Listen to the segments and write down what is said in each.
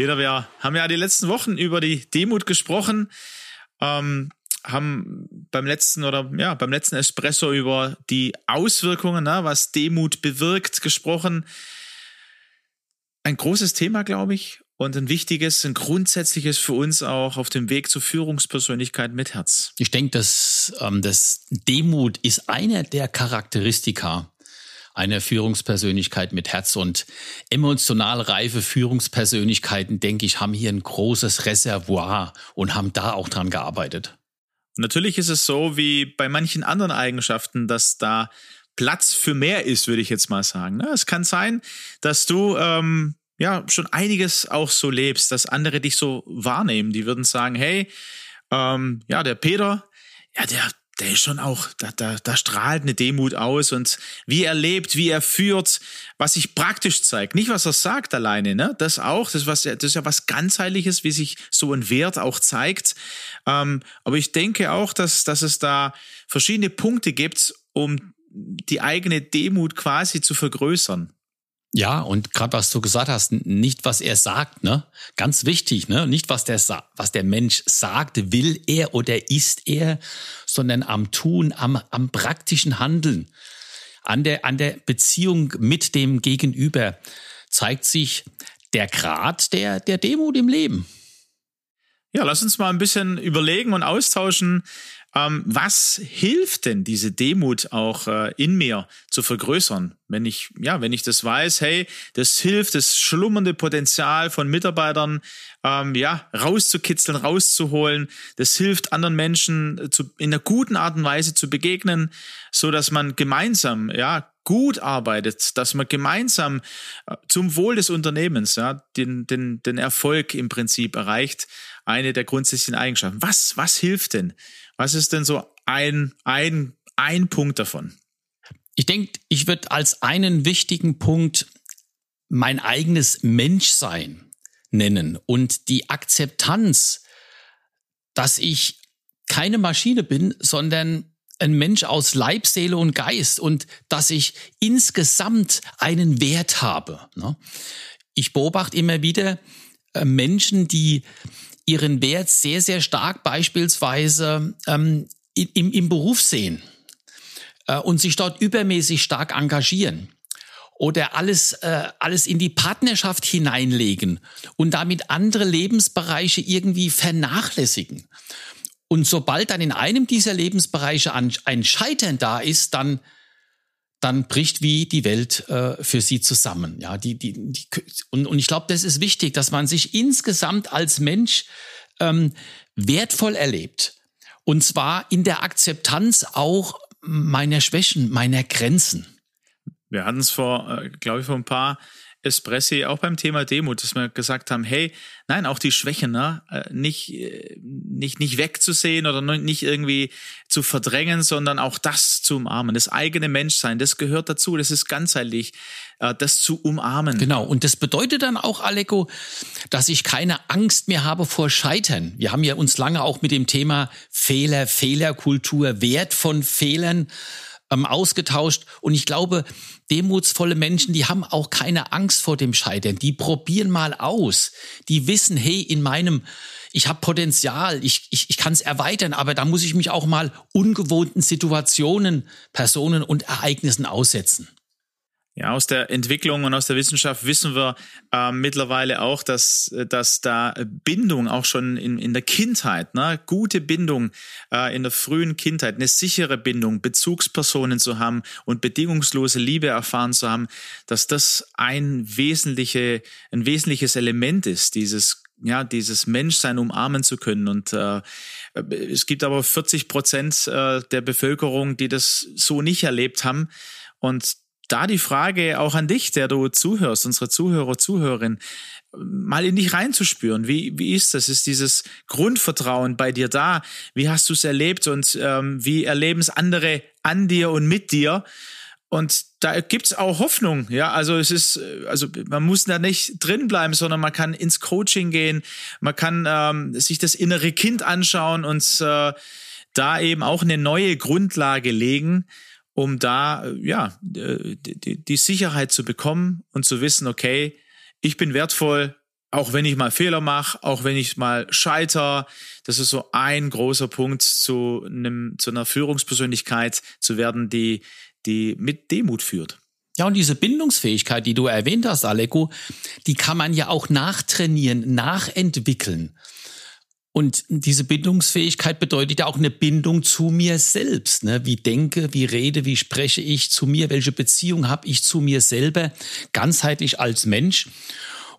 Peter, wir haben ja die letzten Wochen über die Demut gesprochen, ähm, haben beim letzten oder ja beim letzten Espresso über die Auswirkungen, ne, was Demut bewirkt, gesprochen. Ein großes Thema, glaube ich, und ein wichtiges, ein grundsätzliches für uns auch auf dem Weg zur Führungspersönlichkeit mit Herz. Ich denke, dass ähm, das Demut ist eine der Charakteristika eine Führungspersönlichkeit mit Herz und emotional reife Führungspersönlichkeiten, denke ich, haben hier ein großes Reservoir und haben da auch dran gearbeitet. Natürlich ist es so wie bei manchen anderen Eigenschaften, dass da Platz für mehr ist, würde ich jetzt mal sagen. Ne? Es kann sein, dass du ähm, ja schon einiges auch so lebst, dass andere dich so wahrnehmen. Die würden sagen, hey, ähm, ja, der Peter, ja, der, der ist schon auch, da, da, da strahlt eine Demut aus und wie er lebt, wie er führt, was sich praktisch zeigt. Nicht, was er sagt alleine, ne? Das auch, das, was, das ist ja was ganzheitliches, wie sich so ein Wert auch zeigt. Ähm, aber ich denke auch, dass, dass es da verschiedene Punkte gibt, um die eigene Demut quasi zu vergrößern. Ja, und gerade was du gesagt hast, nicht was er sagt, ne? Ganz wichtig, ne? Nicht was der was der Mensch sagt, will er oder ist er, sondern am Tun, am, am praktischen Handeln, an der an der Beziehung mit dem Gegenüber zeigt sich der Grad der der Demut im Leben. Ja, lass uns mal ein bisschen überlegen und austauschen, ähm, was hilft denn diese Demut auch äh, in mir zu vergrößern? Wenn ich, ja, wenn ich das weiß, hey, das hilft, das schlummernde Potenzial von Mitarbeitern, ähm, ja, rauszukitzeln, rauszuholen. Das hilft anderen Menschen zu, in einer guten Art und Weise zu begegnen, so dass man gemeinsam, ja, gut arbeitet, dass man gemeinsam äh, zum Wohl des Unternehmens ja, den, den, den Erfolg im Prinzip erreicht. Eine der grundsätzlichen Eigenschaften. Was, was hilft denn? Was ist denn so ein, ein, ein Punkt davon? Ich denke, ich würde als einen wichtigen Punkt mein eigenes Menschsein nennen und die Akzeptanz, dass ich keine Maschine bin, sondern ein Mensch aus Leib, Seele und Geist und dass ich insgesamt einen Wert habe. Ne? Ich beobachte immer wieder äh, Menschen, die ihren Wert sehr, sehr stark beispielsweise ähm, im, Beruf sehen äh, und sich dort übermäßig stark engagieren oder alles, äh, alles in die Partnerschaft hineinlegen und damit andere Lebensbereiche irgendwie vernachlässigen. Und sobald dann in einem dieser Lebensbereiche ein Scheitern da ist, dann dann bricht wie die Welt äh, für sie zusammen. Ja, die, die, die, und, und ich glaube, das ist wichtig, dass man sich insgesamt als Mensch ähm, wertvoll erlebt. Und zwar in der Akzeptanz auch meiner Schwächen, meiner Grenzen. Wir hatten es vor, äh, glaube ich, vor ein paar Espressi auch beim Thema Demut, dass wir gesagt haben, hey, nein, auch die Schwächen, ne, äh, nicht, äh, nicht, nicht wegzusehen oder nicht irgendwie zu verdrängen, sondern auch das zu umarmen. Das eigene Menschsein, das gehört dazu, das ist ganzheitlich, äh, das zu umarmen. Genau. Und das bedeutet dann auch, Aleko, dass ich keine Angst mehr habe vor Scheitern. Wir haben ja uns lange auch mit dem Thema Fehler, Fehlerkultur, Wert von Fehlern ähm, ausgetauscht. Und ich glaube, demutsvolle Menschen, die haben auch keine Angst vor dem Scheitern. Die probieren mal aus. Die wissen, hey, in meinem, ich habe Potenzial, ich, ich, ich kann es erweitern, aber da muss ich mich auch mal ungewohnten Situationen, Personen und Ereignissen aussetzen. Ja, aus der Entwicklung und aus der Wissenschaft wissen wir äh, mittlerweile auch, dass, dass da Bindung auch schon in, in der Kindheit, ne, gute Bindung äh, in der frühen Kindheit, eine sichere Bindung, Bezugspersonen zu haben und bedingungslose Liebe erfahren zu haben, dass das ein, wesentliche, ein wesentliches Element ist, dieses ja, dieses Menschsein umarmen zu können. Und äh, es gibt aber 40 Prozent äh, der Bevölkerung, die das so nicht erlebt haben. Und da die Frage auch an dich, der du zuhörst, unsere Zuhörer, Zuhörerin, mal in dich reinzuspüren. Wie, wie ist das? Ist dieses Grundvertrauen bei dir da? Wie hast du es erlebt und ähm, wie erleben es andere an dir und mit dir? Und da gibt's auch Hoffnung, ja. Also es ist, also man muss da nicht drin bleiben, sondern man kann ins Coaching gehen, man kann ähm, sich das innere Kind anschauen und äh, da eben auch eine neue Grundlage legen, um da ja die, die Sicherheit zu bekommen und zu wissen, okay, ich bin wertvoll, auch wenn ich mal Fehler mache, auch wenn ich mal scheiter. Das ist so ein großer Punkt zu einem zu einer Führungspersönlichkeit zu werden, die die mit Demut führt. Ja, und diese Bindungsfähigkeit, die du erwähnt hast, Aleko, die kann man ja auch nachtrainieren, nachentwickeln. Und diese Bindungsfähigkeit bedeutet ja auch eine Bindung zu mir selbst. Ne? Wie denke, wie rede, wie spreche ich zu mir, welche Beziehung habe ich zu mir selber, ganzheitlich als Mensch.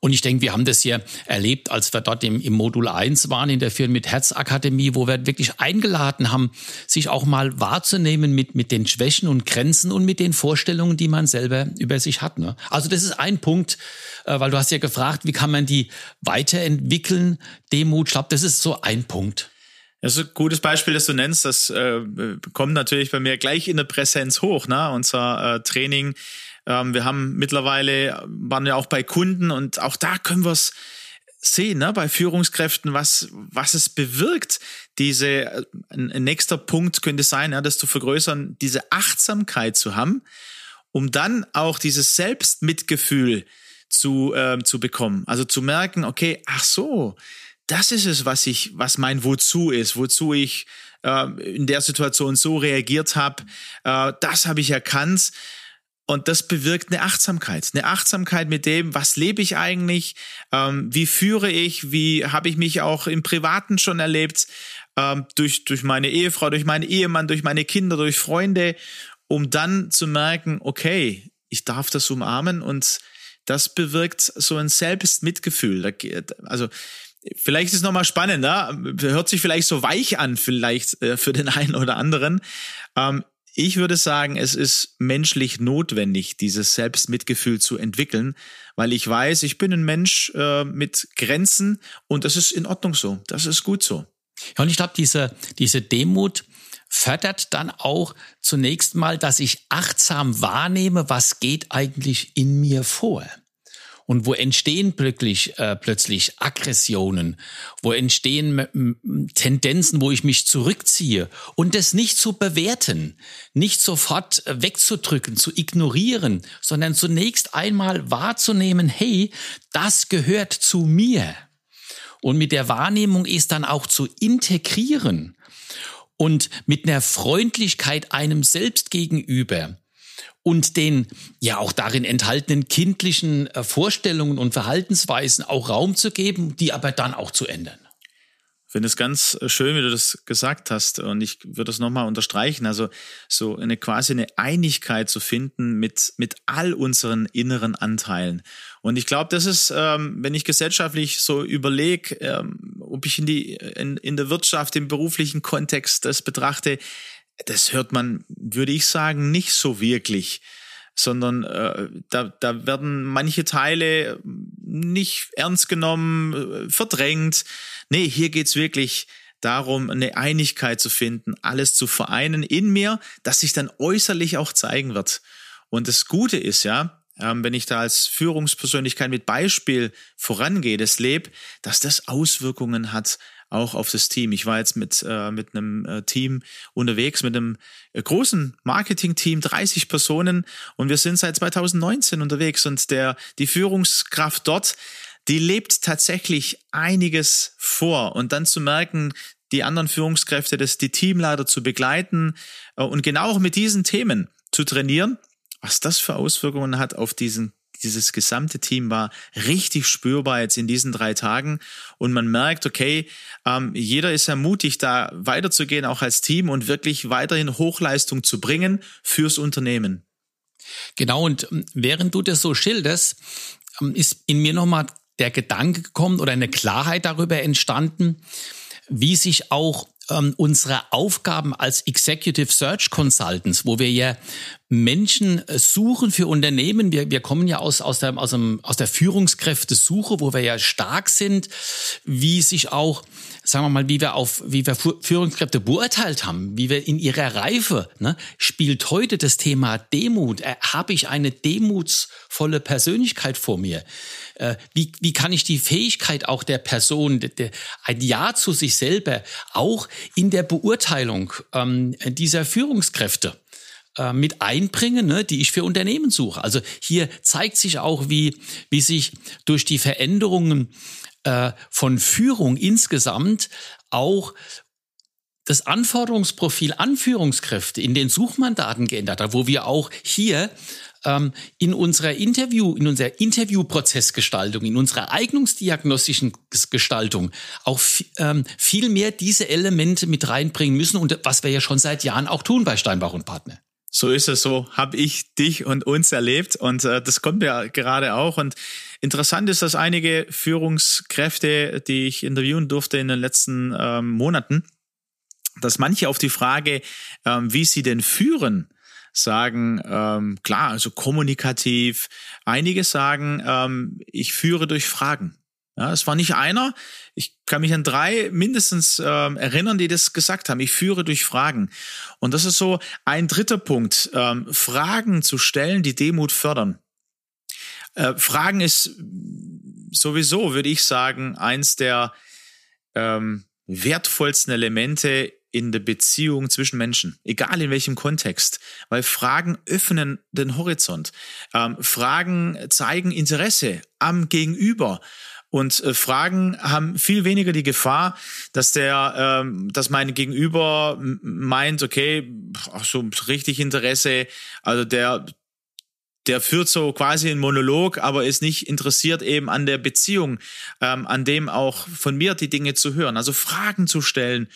Und ich denke, wir haben das hier erlebt, als wir dort im, im Modul 1 waren in der Firma mit Herzakademie, wo wir wirklich eingeladen haben, sich auch mal wahrzunehmen mit, mit den Schwächen und Grenzen und mit den Vorstellungen, die man selber über sich hat. Ne? Also das ist ein Punkt, äh, weil du hast ja gefragt, wie kann man die weiterentwickeln? Demut, ich glaube, das ist so ein Punkt. Das ist ein gutes Beispiel, das du nennst. Das äh, kommt natürlich bei mir gleich in der Präsenz hoch. Ne? Unser äh, Training ähm, wir haben mittlerweile, waren ja auch bei Kunden und auch da können wir es sehen, ne, bei Führungskräften, was, was es bewirkt. Diese, äh, ein, ein nächster Punkt könnte sein, ja, das zu vergrößern, diese Achtsamkeit zu haben, um dann auch dieses Selbstmitgefühl zu, äh, zu bekommen. Also zu merken, okay, ach so, das ist es, was ich, was mein Wozu ist, wozu ich äh, in der Situation so reagiert habe. Äh, das habe ich erkannt. Und das bewirkt eine Achtsamkeit. Eine Achtsamkeit mit dem, was lebe ich eigentlich, ähm, wie führe ich, wie habe ich mich auch im Privaten schon erlebt, ähm, durch, durch meine Ehefrau, durch meinen Ehemann, durch meine Kinder, durch Freunde, um dann zu merken, okay, ich darf das umarmen und das bewirkt so ein Selbstmitgefühl. Also Vielleicht ist nochmal spannend, ne? hört sich vielleicht so weich an, vielleicht äh, für den einen oder anderen. Ähm, ich würde sagen, es ist menschlich notwendig, dieses Selbstmitgefühl zu entwickeln, weil ich weiß, ich bin ein Mensch äh, mit Grenzen und das ist in Ordnung so. Das ist gut so. Ja, und ich glaube, diese, diese Demut fördert dann auch zunächst mal, dass ich achtsam wahrnehme, was geht eigentlich in mir vor und wo entstehen plötzlich, äh, plötzlich Aggressionen, wo entstehen Tendenzen, wo ich mich zurückziehe? Und das nicht zu bewerten, nicht sofort äh, wegzudrücken, zu ignorieren, sondern zunächst einmal wahrzunehmen, hey, das gehört zu mir. Und mit der Wahrnehmung ist dann auch zu integrieren. Und mit einer Freundlichkeit einem selbst gegenüber und den ja auch darin enthaltenen kindlichen äh, Vorstellungen und Verhaltensweisen auch Raum zu geben, die aber dann auch zu ändern. Ich finde es ganz äh, schön, wie du das gesagt hast. Und ich würde das nochmal unterstreichen. Also so eine quasi eine Einigkeit zu finden mit, mit all unseren inneren Anteilen. Und ich glaube, das ist, ähm, wenn ich gesellschaftlich so überlege, ähm, ob ich in die, in, in der Wirtschaft, im beruflichen Kontext das betrachte, das hört man, würde ich sagen, nicht so wirklich, sondern äh, da, da werden manche Teile nicht ernst genommen, äh, verdrängt. Nee, hier geht's wirklich darum, eine Einigkeit zu finden, alles zu vereinen in mir, dass sich dann äußerlich auch zeigen wird. Und das Gute ist ja, ähm, wenn ich da als Führungspersönlichkeit mit Beispiel vorangehe, das lebe, dass das Auswirkungen hat auch auf das Team. Ich war jetzt mit, äh, mit einem äh, Team unterwegs, mit einem äh, großen Marketing-Team, 30 Personen. Und wir sind seit 2019 unterwegs. Und der, die Führungskraft dort, die lebt tatsächlich einiges vor. Und dann zu merken, die anderen Führungskräfte, das, die Teamleiter zu begleiten äh, und genau auch mit diesen Themen zu trainieren, was das für Auswirkungen hat auf diesen dieses gesamte Team war richtig spürbar jetzt in diesen drei Tagen. Und man merkt, okay, ähm, jeder ist ermutigt, da weiterzugehen, auch als Team und wirklich weiterhin Hochleistung zu bringen fürs Unternehmen. Genau, und ähm, während du das so schilderst, ähm, ist in mir nochmal der Gedanke gekommen oder eine Klarheit darüber entstanden, wie sich auch ähm, unsere Aufgaben als Executive Search Consultants, wo wir ja Menschen äh, suchen für Unternehmen. Wir, wir kommen ja aus, aus, der, aus, dem, aus der Führungskräftesuche, wo wir ja stark sind, wie sich auch, sagen wir mal, wie wir auf, wie wir Führungskräfte beurteilt haben, wie wir in ihrer Reife, ne, spielt heute das Thema Demut. Äh, Habe ich eine demutsvolle Persönlichkeit vor mir? Äh, wie, wie kann ich die Fähigkeit auch der Person, de, de, ein Ja zu sich selber, auch in der Beurteilung ähm, dieser Führungskräfte äh, mit einbringen, ne, die ich für Unternehmen suche. Also hier zeigt sich auch, wie, wie sich durch die Veränderungen äh, von Führung insgesamt auch das Anforderungsprofil an Führungskräfte in den Suchmandaten geändert hat, wo wir auch hier ähm, in unserer Interview, in unserer Interviewprozessgestaltung, in unserer eignungsdiagnostischen Gestaltung auch ähm, viel mehr diese Elemente mit reinbringen müssen und was wir ja schon seit Jahren auch tun bei Steinbach und Partner. So ist es, so habe ich dich und uns erlebt und äh, das kommt ja gerade auch. Und interessant ist, dass einige Führungskräfte, die ich interviewen durfte in den letzten ähm, Monaten, dass manche auf die Frage, ähm, wie sie denn führen, sagen, ähm, klar, also kommunikativ. Einige sagen, ähm, ich führe durch Fragen. Ja, es war nicht einer. Ich kann mich an drei mindestens ähm, erinnern, die das gesagt haben. Ich führe durch Fragen. Und das ist so ein dritter Punkt. Ähm, Fragen zu stellen, die Demut fördern. Äh, Fragen ist sowieso, würde ich sagen, eins der ähm, wertvollsten Elemente in der Beziehung zwischen Menschen, egal in welchem Kontext, weil Fragen öffnen den Horizont. Ähm, Fragen zeigen Interesse am Gegenüber. Und äh, Fragen haben viel weniger die Gefahr, dass der, ähm, dass mein Gegenüber meint, okay, ach so richtig Interesse, also der, der führt so quasi einen Monolog, aber ist nicht interessiert eben an der Beziehung, ähm, an dem auch von mir die Dinge zu hören. Also Fragen zu stellen,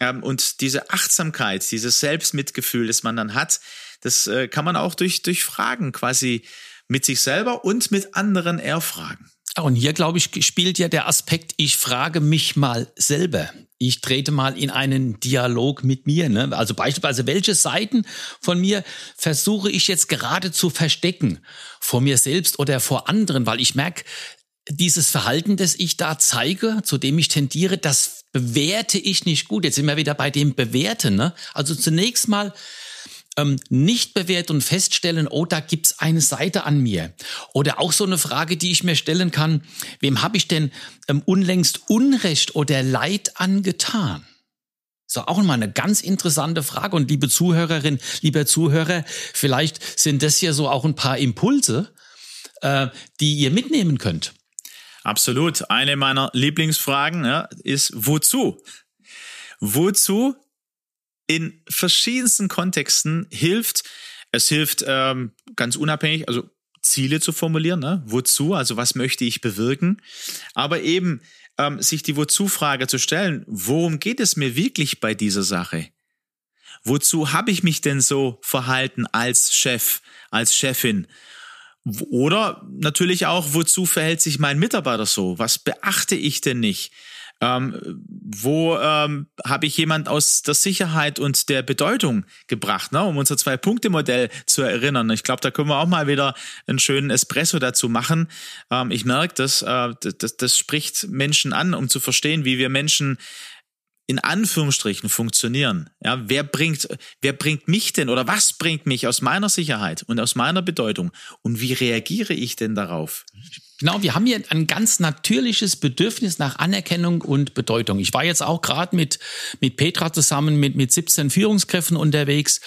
ähm, und diese Achtsamkeit, dieses Selbstmitgefühl, das man dann hat, das äh, kann man auch durch, durch Fragen quasi mit sich selber und mit anderen erfragen. Und hier, glaube ich, spielt ja der Aspekt, ich frage mich mal selber. Ich trete mal in einen Dialog mit mir. Ne? Also beispielsweise, welche Seiten von mir versuche ich jetzt gerade zu verstecken? Vor mir selbst oder vor anderen? Weil ich merke, dieses Verhalten, das ich da zeige, zu dem ich tendiere, das bewerte ich nicht gut. Jetzt sind wir wieder bei dem Bewerten. Ne? Also zunächst mal ähm, nicht bewerten und feststellen, oh, da gibt's eine Seite an mir. Oder auch so eine Frage, die ich mir stellen kann, wem habe ich denn ähm, unlängst Unrecht oder Leid angetan? So auch mal eine ganz interessante Frage. Und liebe Zuhörerin, lieber Zuhörer, vielleicht sind das hier so auch ein paar Impulse, äh, die ihr mitnehmen könnt. Absolut. Eine meiner Lieblingsfragen ja, ist, wozu? Wozu in verschiedensten Kontexten hilft, es hilft ähm, ganz unabhängig, also Ziele zu formulieren, ne? wozu, also was möchte ich bewirken, aber eben ähm, sich die Wozu-Frage zu stellen, worum geht es mir wirklich bei dieser Sache? Wozu habe ich mich denn so verhalten als Chef, als Chefin? Oder natürlich auch, wozu verhält sich mein Mitarbeiter so? Was beachte ich denn nicht? Ähm, wo ähm, habe ich jemand aus der Sicherheit und der Bedeutung gebracht, ne? um unser Zwei-Punkte-Modell zu erinnern. Ich glaube, da können wir auch mal wieder einen schönen Espresso dazu machen. Ähm, ich merke, dass äh, das, das spricht Menschen an, um zu verstehen, wie wir Menschen in Anführungsstrichen funktionieren. Ja, wer bringt, wer bringt mich denn oder was bringt mich aus meiner Sicherheit und aus meiner Bedeutung und wie reagiere ich denn darauf? Genau, wir haben hier ein ganz natürliches Bedürfnis nach Anerkennung und Bedeutung. Ich war jetzt auch gerade mit, mit Petra zusammen mit, mit 17 Führungskräften unterwegs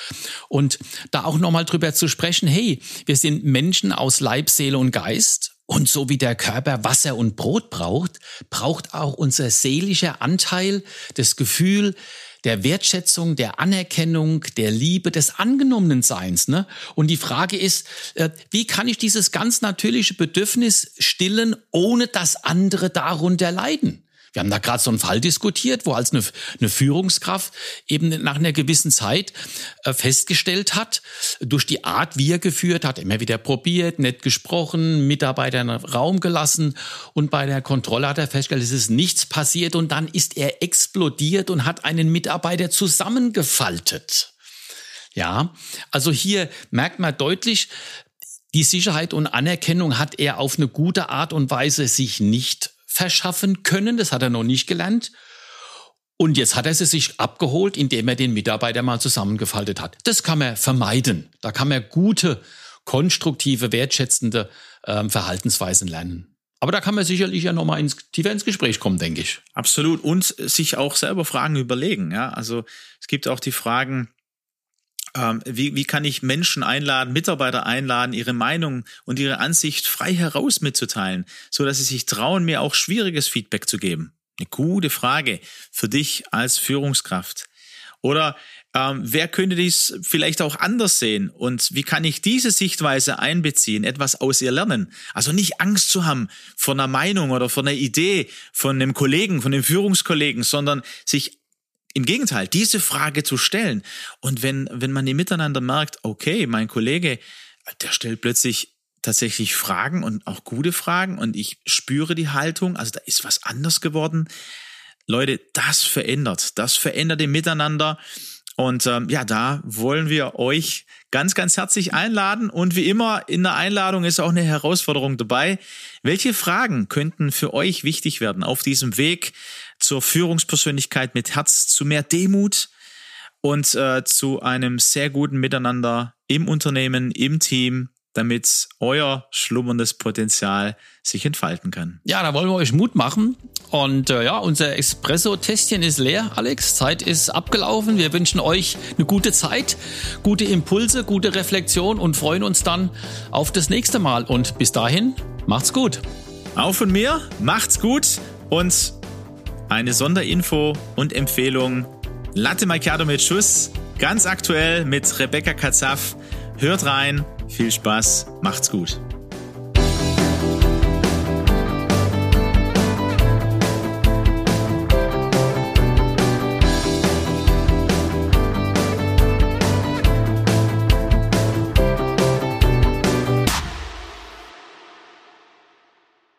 und da auch nochmal drüber zu sprechen, hey, wir sind Menschen aus Leib, Seele und Geist und so wie der Körper Wasser und Brot braucht, braucht auch unser seelischer Anteil das Gefühl der Wertschätzung, der Anerkennung, der Liebe, des angenommenen Seins. Ne? Und die Frage ist, äh, wie kann ich dieses ganz natürliche Bedürfnis stillen, ohne dass andere darunter leiden? Wir haben da gerade so einen Fall diskutiert, wo als eine, eine Führungskraft eben nach einer gewissen Zeit äh, festgestellt hat, durch die Art, wie er geführt hat, immer wieder probiert, nett gesprochen, Mitarbeiter in Raum gelassen und bei der Kontrolle hat er festgestellt, es ist nichts passiert und dann ist er explodiert und hat einen Mitarbeiter zusammengefaltet. Ja, also hier merkt man deutlich, die Sicherheit und Anerkennung hat er auf eine gute Art und Weise sich nicht verschaffen können. Das hat er noch nicht gelernt. Und jetzt hat er sie sich abgeholt, indem er den Mitarbeiter mal zusammengefaltet hat. Das kann man vermeiden. Da kann man gute, konstruktive, wertschätzende ähm, Verhaltensweisen lernen. Aber da kann man sicherlich ja nochmal ins, tiefer ins Gespräch kommen, denke ich. Absolut. Und sich auch selber Fragen überlegen. Ja, also es gibt auch die Fragen, ähm, wie, wie kann ich Menschen einladen, Mitarbeiter einladen, ihre Meinung und ihre Ansicht frei heraus mitzuteilen, so dass sie sich trauen, mir auch schwieriges Feedback zu geben? Eine gute Frage für dich als Führungskraft. Oder ähm, wer könnte dies vielleicht auch anders sehen? Und wie kann ich diese Sichtweise einbeziehen, etwas aus ihr lernen? Also nicht Angst zu haben vor einer Meinung oder vor einer Idee von einem Kollegen, von einem Führungskollegen, sondern sich im Gegenteil, diese Frage zu stellen. Und wenn, wenn man im Miteinander merkt, okay, mein Kollege, der stellt plötzlich tatsächlich Fragen und auch gute Fragen und ich spüre die Haltung, also da ist was anders geworden. Leute, das verändert, das verändert im Miteinander. Und ähm, ja, da wollen wir euch ganz, ganz herzlich einladen. Und wie immer in der Einladung ist auch eine Herausforderung dabei. Welche Fragen könnten für euch wichtig werden auf diesem Weg zur Führungspersönlichkeit mit Herz, zu mehr Demut und äh, zu einem sehr guten Miteinander im Unternehmen, im Team, damit euer schlummerndes Potenzial sich entfalten kann. Ja, da wollen wir euch Mut machen. Und äh, ja, unser Espresso-Testchen ist leer, Alex. Zeit ist abgelaufen. Wir wünschen euch eine gute Zeit, gute Impulse, gute Reflexion und freuen uns dann auf das nächste Mal. Und bis dahin, macht's gut. Auch von mir, macht's gut und eine Sonderinfo und Empfehlung. Latte Macchiato mit Schuss, ganz aktuell mit Rebecca Katzaf. Hört rein, viel Spaß, macht's gut.